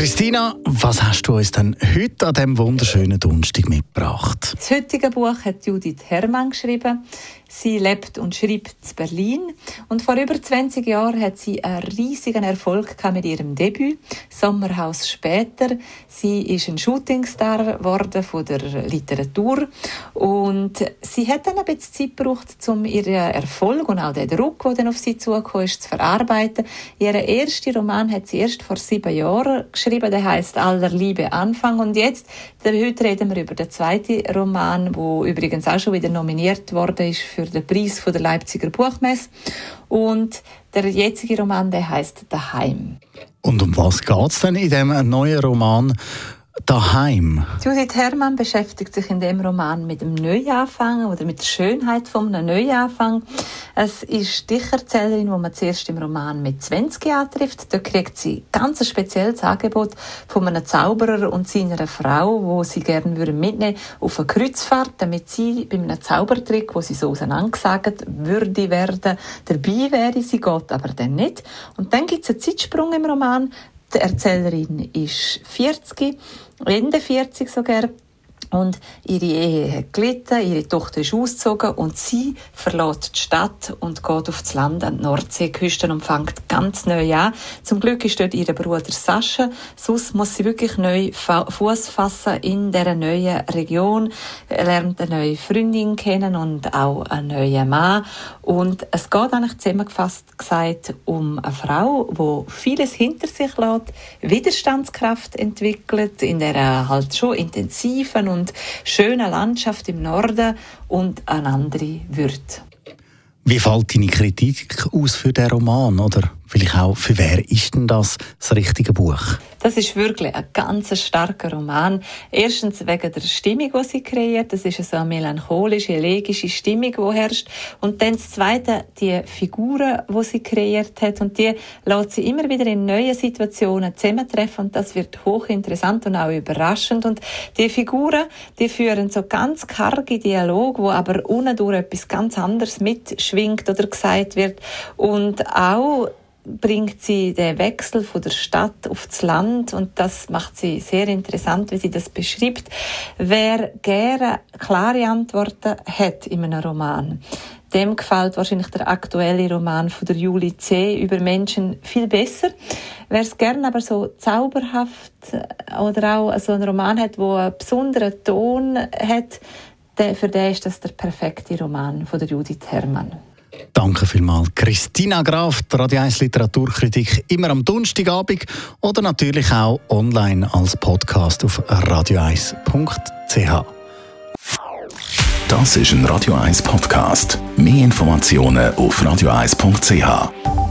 Christina, was hast du uns denn heute an diesem wunderschönen Donnerstag mitgebracht? Das heutige Buch hat Judith Herrmann geschrieben. Sie lebt und schreibt in Berlin und vor über 20 Jahren hat sie einen riesigen Erfolg mit ihrem Debüt Sommerhaus später. Sie ist ein Shootingstar geworden von der Literatur und sie hat dann ein bisschen Zeit gebraucht, um ihren Erfolg und auch den Druck, der dann auf sie zugekommen ist, zu verarbeiten. Ihren ersten Roman hat sie erst vor sieben Jahren geschrieben, der heißt Aller Liebe Anfang und jetzt, heute reden wir über den zweiten Roman, wo übrigens auch schon wieder nominiert worden ist für den Preis von der Leipziger Buchmesse. Und der jetzige Roman, der heißt Daheim. Und um was geht es denn in dem neuen Roman? Daheim? Judith Herrmann beschäftigt sich in dem Roman mit dem Neuanfang oder mit der Schönheit einem Neuanfang. Es ist die Erzählerin, die man zuerst im Roman mit 20 Jahren trifft. Da kriegt sie ganz ein spezielles Angebot von einem Zauberer und seiner Frau, wo sie gerne mitnehmen auf eine Kreuzfahrt, damit sie bei einem Zaubertrick, wo sie so auseinandergesagt würde werden, dabei wäre. Sie geht aber dann nicht. Und dann gibt es einen Zeitsprung im Roman. Die Erzählerin ist 40, Ende 40 sogar. Und ihre Ehe hat gelitten, ihre Tochter ist ausgezogen und sie verlässt die Stadt und geht auf das Land an die Nordseeküste und fängt ganz neu an. Zum Glück ist dort ihr Bruder Sascha. Sonst muss sie wirklich neu Fuß fassen in dieser neuen Region, lernt eine neue Freundin kennen und auch einen neuen Mann. Und es geht eigentlich zusammengefasst gesagt um eine Frau, die vieles hinter sich lässt, Widerstandskraft entwickelt, in der halt schon intensiven und und schöne Landschaft im Norden und eine andere Würde. Wie fällt deine Kritik aus für den Roman? Oder vielleicht auch, für wer ist denn das das richtige Buch? Das ist wirklich ein ganz starker Roman. Erstens wegen der Stimmung, die sie kreiert. Das ist so eine melancholische, elegische Stimmung, die herrscht. Und dann das Zweite, die Figuren, die sie kreiert hat. Und die lässt sie immer wieder in neuen Situationen zusammentreffen. Und das wird hochinteressant und auch überraschend. Und die Figuren, die führen so ganz karge Dialog, wo aber unten durch etwas ganz anderes mitschwingt oder gesagt wird. Und auch bringt sie den Wechsel von der Stadt auf das Land und das macht sie sehr interessant, wie sie das beschreibt. Wer gerne klare Antworten hat in einem Roman, dem gefällt wahrscheinlich der aktuelle Roman von der Julie C. über Menschen viel besser. Wer es gerne aber so zauberhaft oder auch so einen Roman hat, wo einen besonderen Ton hat, für den ist das der perfekte Roman von der Judith Herrmann. Danke vielmals, Christina Graf, die Radio 1 Literaturkritik immer am Donnerstagabend oder natürlich auch online als Podcast auf radio1.ch. Das ist ein Radio 1 Podcast. Mehr Informationen auf radio1.ch.